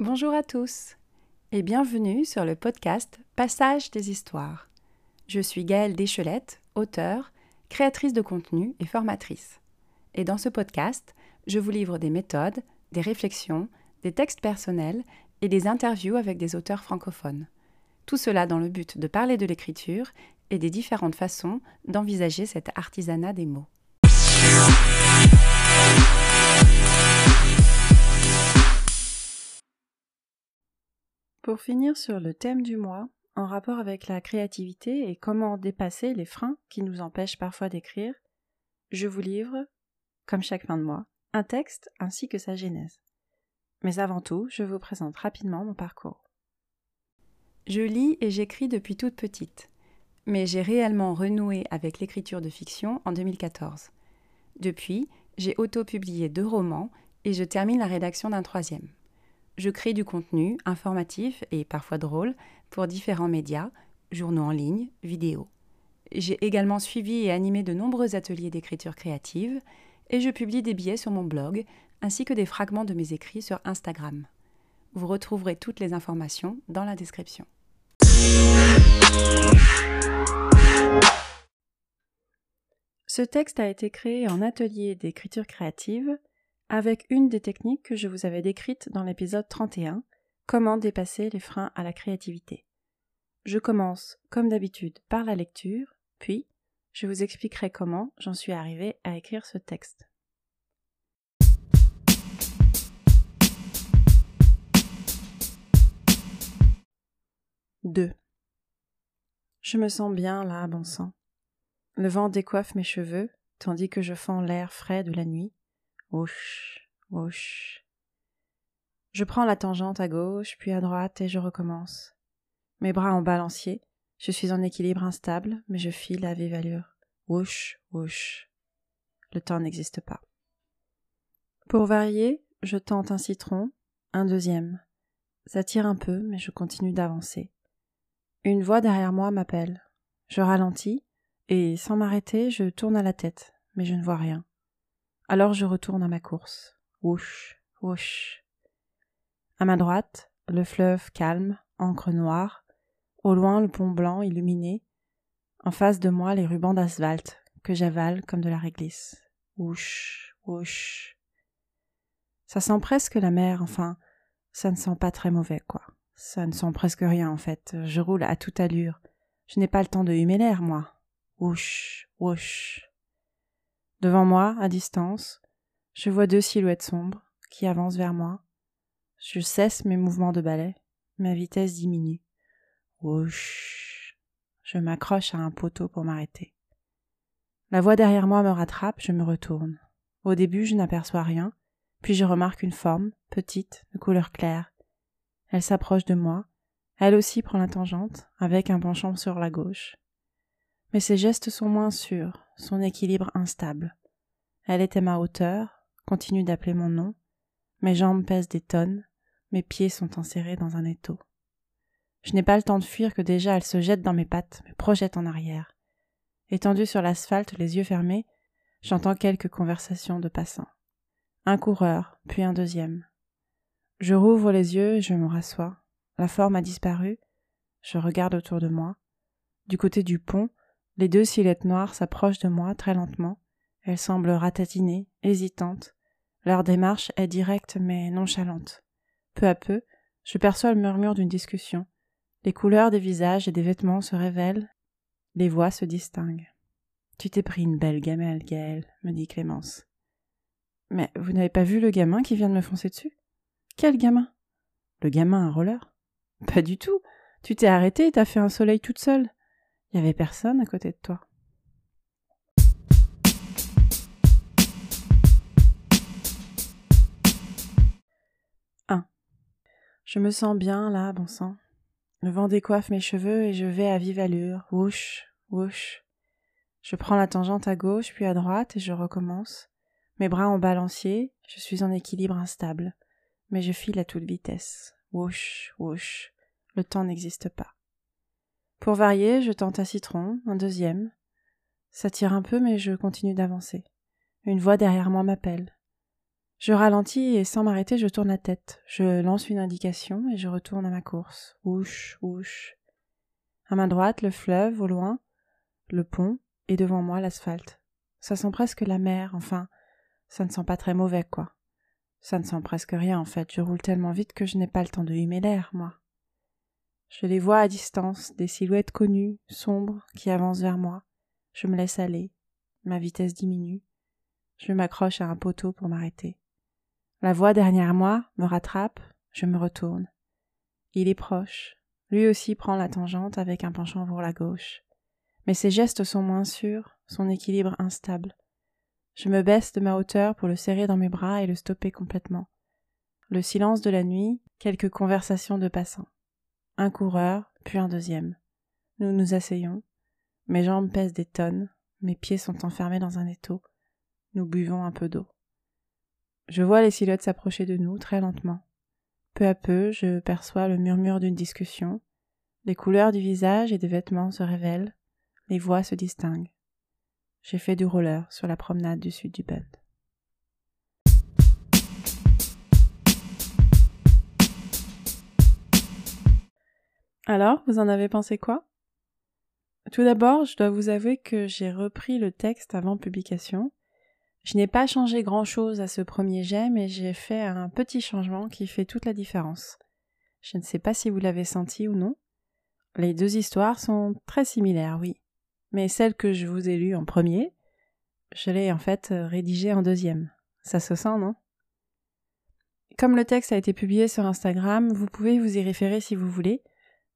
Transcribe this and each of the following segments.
Bonjour à tous et bienvenue sur le podcast Passage des histoires. Je suis Gaëlle Deschelette, auteure, créatrice de contenu et formatrice. Et dans ce podcast, je vous livre des méthodes, des réflexions, des textes personnels et des interviews avec des auteurs francophones. Tout cela dans le but de parler de l'écriture et des différentes façons d'envisager cet artisanat des mots. Pour finir sur le thème du mois, en rapport avec la créativité et comment dépasser les freins qui nous empêchent parfois d'écrire, je vous livre, comme chaque fin de mois, un texte ainsi que sa genèse. Mais avant tout, je vous présente rapidement mon parcours. Je lis et j'écris depuis toute petite, mais j'ai réellement renoué avec l'écriture de fiction en 2014. Depuis, j'ai auto-publié deux romans et je termine la rédaction d'un troisième. Je crée du contenu informatif et parfois drôle pour différents médias, journaux en ligne, vidéos. J'ai également suivi et animé de nombreux ateliers d'écriture créative et je publie des billets sur mon blog ainsi que des fragments de mes écrits sur Instagram. Vous retrouverez toutes les informations dans la description. Ce texte a été créé en atelier d'écriture créative avec une des techniques que je vous avais décrites dans l'épisode 31, Comment dépasser les freins à la créativité. Je commence, comme d'habitude, par la lecture, puis je vous expliquerai comment j'en suis arrivée à écrire ce texte. « 2. Je me sens bien là, bon sang. Le vent décoiffe mes cheveux, tandis que je fends l'air frais de la nuit. Ouch, ouch. Je prends la tangente à gauche, puis à droite, et je recommence. Mes bras en balancier, je suis en équilibre instable, mais je file à vive allure. Ouch, ouch. Le temps n'existe pas. Pour varier, je tente un citron, un deuxième. Ça tire un peu, mais je continue d'avancer. Une voix derrière moi m'appelle. Je ralentis, et sans m'arrêter, je tourne à la tête, mais je ne vois rien. Alors je retourne à ma course. Wouch, wouch. À ma droite, le fleuve calme, encre noire. Au loin, le pont blanc illuminé. En face de moi, les rubans d'asphalte que j'avale comme de la réglisse. Wouch, wouch. Ça sent presque la mer, enfin, ça ne sent pas très mauvais, quoi. Ça ne sent presque rien, en fait. Je roule à toute allure. Je n'ai pas le temps de humer l'air, moi. Wouch, wouch. Devant moi, à distance, je vois deux silhouettes sombres qui avancent vers moi. Je cesse mes mouvements de balai. Ma vitesse diminue. Wouch. Je m'accroche à un poteau pour m'arrêter. La voix derrière moi me rattrape, je me retourne. Au début, je n'aperçois rien, puis je remarque une forme, petite, de couleur claire. Elle s'approche de moi. Elle aussi prend la tangente, avec un penchant sur la gauche. Mais ses gestes sont moins sûrs, son équilibre instable. Elle est à ma hauteur, continue d'appeler mon nom. Mes jambes pèsent des tonnes, mes pieds sont enserrés dans un étau. Je n'ai pas le temps de fuir que déjà elle se jette dans mes pattes, me projette en arrière. Étendue sur l'asphalte, les yeux fermés, j'entends quelques conversations de passants. Un coureur, puis un deuxième. Je rouvre les yeux et je me rassois. La forme a disparu. Je regarde autour de moi. Du côté du pont, les deux silhouettes noires s'approchent de moi très lentement. Elles semblent ratatinées, hésitantes. Leur démarche est directe mais nonchalante. Peu à peu, je perçois le murmure d'une discussion. Les couleurs des visages et des vêtements se révèlent. Les voix se distinguent. Tu t'es pris une belle gamelle, Gaëlle, me dit Clémence. Mais vous n'avez pas vu le gamin qui vient de me foncer dessus? Quel gamin? Le gamin un roller? Pas du tout. Tu t'es arrêté et t'as fait un soleil toute seule. Il y avait personne à côté de toi. Je me sens bien là, bon sang. Le vent décoiffe mes cheveux et je vais à vive allure, wouch, wouch. Je prends la tangente à gauche puis à droite et je recommence. Mes bras en balancier, je suis en équilibre instable, mais je file à toute vitesse. Wouch, wouch. Le temps n'existe pas. Pour varier, je tente un citron, un deuxième. Ça tire un peu, mais je continue d'avancer. Une voix derrière moi m'appelle. Je ralentis et sans m'arrêter, je tourne la tête. Je lance une indication et je retourne à ma course. Ouche, ouche. À ma droite, le fleuve, au loin, le pont, et devant moi, l'asphalte. Ça sent presque la mer, enfin, ça ne sent pas très mauvais, quoi. Ça ne sent presque rien, en fait. Je roule tellement vite que je n'ai pas le temps de humer l'air, moi. Je les vois à distance, des silhouettes connues, sombres, qui avancent vers moi. Je me laisse aller. Ma vitesse diminue. Je m'accroche à un poteau pour m'arrêter. La voix derrière moi me rattrape, je me retourne. Il est proche. Lui aussi prend la tangente avec un penchant pour la gauche. Mais ses gestes sont moins sûrs, son équilibre instable. Je me baisse de ma hauteur pour le serrer dans mes bras et le stopper complètement. Le silence de la nuit, quelques conversations de passants. Un coureur, puis un deuxième. Nous nous asseyons. Mes jambes pèsent des tonnes, mes pieds sont enfermés dans un étau. Nous buvons un peu d'eau. Je vois les silhouettes s'approcher de nous très lentement. Peu à peu, je perçois le murmure d'une discussion. Les couleurs du visage et des vêtements se révèlent. Les voix se distinguent. J'ai fait du roller sur la promenade du sud du Bund. Alors, vous en avez pensé quoi? Tout d'abord, je dois vous avouer que j'ai repris le texte avant publication. Je n'ai pas changé grand-chose à ce premier jet, mais j'ai fait un petit changement qui fait toute la différence. Je ne sais pas si vous l'avez senti ou non. Les deux histoires sont très similaires, oui. Mais celle que je vous ai lue en premier, je l'ai en fait rédigée en deuxième. Ça se sent, non? Comme le texte a été publié sur Instagram, vous pouvez vous y référer si vous voulez.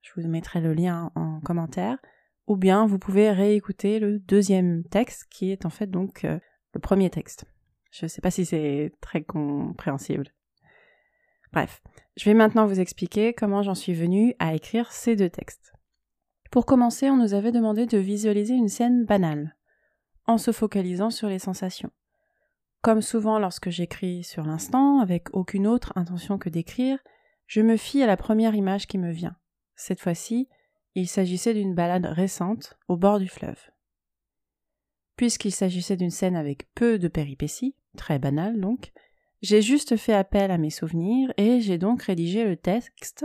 Je vous mettrai le lien en commentaire. Ou bien vous pouvez réécouter le deuxième texte qui est en fait donc euh, le premier texte. Je ne sais pas si c'est très compréhensible. Bref, je vais maintenant vous expliquer comment j'en suis venue à écrire ces deux textes. Pour commencer, on nous avait demandé de visualiser une scène banale, en se focalisant sur les sensations. Comme souvent lorsque j'écris sur l'instant, avec aucune autre intention que d'écrire, je me fie à la première image qui me vient. Cette fois-ci, il s'agissait d'une balade récente au bord du fleuve. Puisqu'il s'agissait d'une scène avec peu de péripéties, très banale donc, j'ai juste fait appel à mes souvenirs et j'ai donc rédigé le texte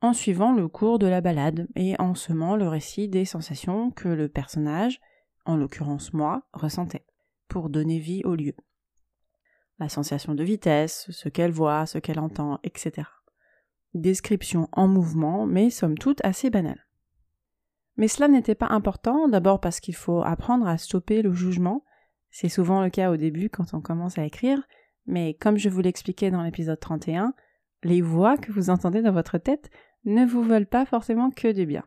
en suivant le cours de la balade et en semant le récit des sensations que le personnage, en l'occurrence moi, ressentait, pour donner vie au lieu. La sensation de vitesse, ce qu'elle voit, ce qu'elle entend, etc. Description en mouvement, mais somme toute assez banale. Mais cela n'était pas important, d'abord parce qu'il faut apprendre à stopper le jugement. C'est souvent le cas au début quand on commence à écrire, mais comme je vous l'expliquais dans l'épisode 31, les voix que vous entendez dans votre tête ne vous veulent pas forcément que du bien.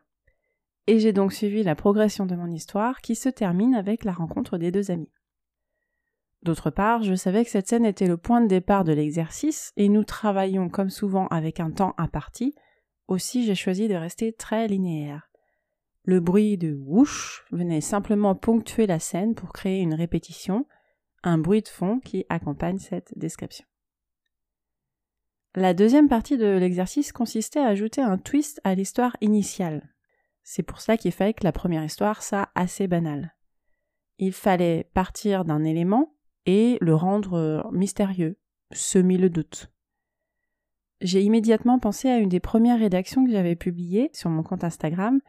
Et j'ai donc suivi la progression de mon histoire qui se termine avec la rencontre des deux amis. D'autre part, je savais que cette scène était le point de départ de l'exercice et nous travaillons comme souvent avec un temps imparti, aussi j'ai choisi de rester très linéaire. Le bruit de whoosh venait simplement ponctuer la scène pour créer une répétition, un bruit de fond qui accompagne cette description. La deuxième partie de l'exercice consistait à ajouter un twist à l'histoire initiale. C'est pour ça qu'il fallait que la première histoire soit assez banale. Il fallait partir d'un élément et le rendre mystérieux, semer le doute. J'ai immédiatement pensé à une des premières rédactions que j'avais publiées sur mon compte Instagram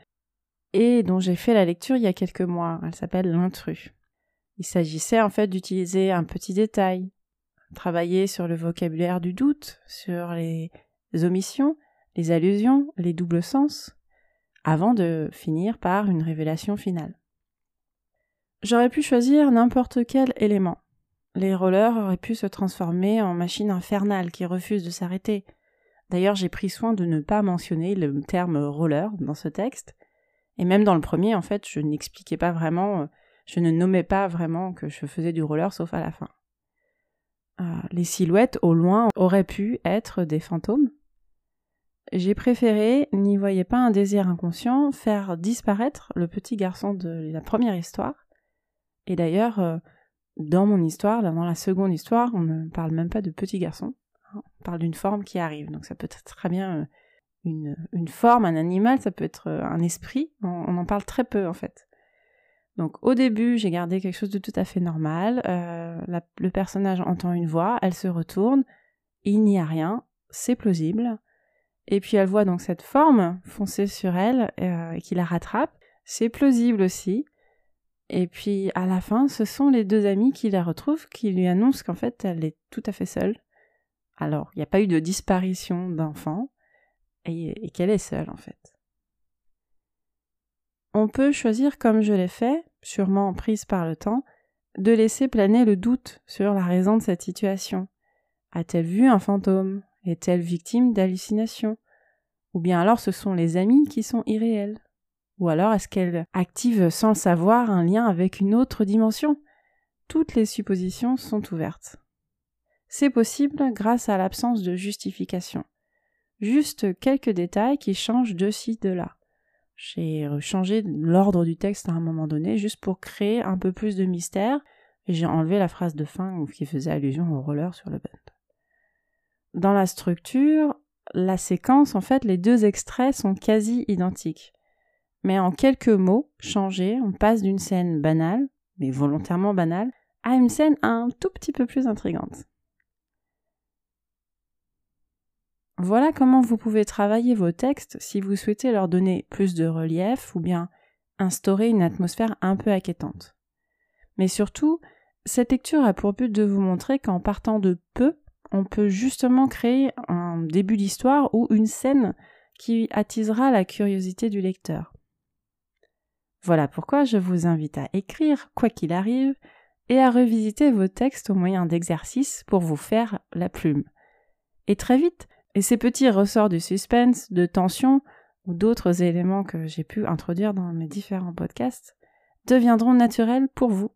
et dont j'ai fait la lecture il y a quelques mois. Elle s'appelle L'intrus. Il s'agissait en fait d'utiliser un petit détail, travailler sur le vocabulaire du doute, sur les omissions, les allusions, les doubles sens, avant de finir par une révélation finale. J'aurais pu choisir n'importe quel élément. Les rollers auraient pu se transformer en machines infernales qui refusent de s'arrêter. D'ailleurs, j'ai pris soin de ne pas mentionner le terme roller dans ce texte, et même dans le premier, en fait, je n'expliquais pas vraiment, euh, je ne nommais pas vraiment que je faisais du roller sauf à la fin. Euh, les silhouettes au loin auraient pu être des fantômes. J'ai préféré, n'y voyez pas un désir inconscient, faire disparaître le petit garçon de la première histoire. Et d'ailleurs, euh, dans mon histoire, dans la seconde histoire, on ne parle même pas de petit garçon. Hein, on parle d'une forme qui arrive. Donc ça peut très bien une, une, forme, un animal, ça peut être un esprit. On, en parle très peu en fait. Donc au début, j'ai gardé quelque chose de tout à fait normal. Euh, le personnage entend une voix, elle se retourne, il n'y a rien, c'est plausible. Et puis elle voit donc cette forme foncer sur elle euh, qui la rattrape. C'est plausible aussi. Et puis à la fin, ce sont les deux amis qui la retrouvent, qui lui annoncent qu'en fait elle est tout à fait seule. Alors, il n'y a pas eu de disparition d'enfant et qu'elle est seule en fait. On peut choisir, comme je l'ai fait, sûrement prise par le temps, de laisser planer le doute sur la raison de cette situation. A-t-elle vu un fantôme? Est-elle victime d'hallucinations? Ou bien alors ce sont les amis qui sont irréels? Ou alors est-ce qu'elle active sans le savoir un lien avec une autre dimension? Toutes les suppositions sont ouvertes. C'est possible grâce à l'absence de justification. Juste quelques détails qui changent de ci, de là. J'ai changé l'ordre du texte à un moment donné juste pour créer un peu plus de mystère et j'ai enlevé la phrase de fin qui faisait allusion au roller sur le band. Dans la structure, la séquence, en fait, les deux extraits sont quasi identiques. Mais en quelques mots changés, on passe d'une scène banale, mais volontairement banale, à une scène un tout petit peu plus intrigante. Voilà comment vous pouvez travailler vos textes si vous souhaitez leur donner plus de relief ou bien instaurer une atmosphère un peu inquiétante. Mais surtout, cette lecture a pour but de vous montrer qu'en partant de peu, on peut justement créer un début d'histoire ou une scène qui attisera la curiosité du lecteur. Voilà pourquoi je vous invite à écrire, quoi qu'il arrive, et à revisiter vos textes au moyen d'exercices pour vous faire la plume. Et très vite, et ces petits ressorts de suspense, de tension ou d'autres éléments que j'ai pu introduire dans mes différents podcasts deviendront naturels pour vous.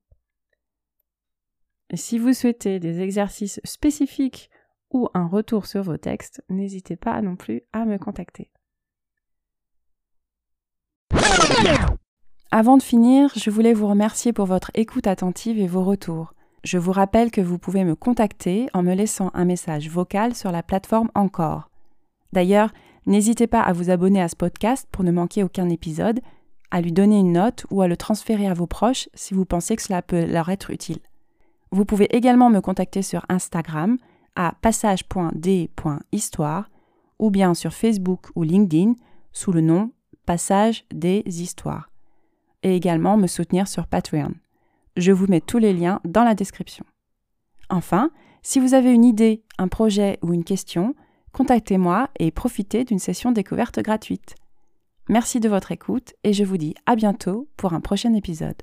Et si vous souhaitez des exercices spécifiques ou un retour sur vos textes, n'hésitez pas non plus à me contacter. Avant de finir, je voulais vous remercier pour votre écoute attentive et vos retours. Je vous rappelle que vous pouvez me contacter en me laissant un message vocal sur la plateforme Encore. D'ailleurs, n'hésitez pas à vous abonner à ce podcast pour ne manquer aucun épisode, à lui donner une note ou à le transférer à vos proches si vous pensez que cela peut leur être utile. Vous pouvez également me contacter sur Instagram à passage.d.histoire ou bien sur Facebook ou LinkedIn sous le nom Passage des Histoires et également me soutenir sur Patreon. Je vous mets tous les liens dans la description. Enfin, si vous avez une idée, un projet ou une question, contactez-moi et profitez d'une session découverte gratuite. Merci de votre écoute et je vous dis à bientôt pour un prochain épisode.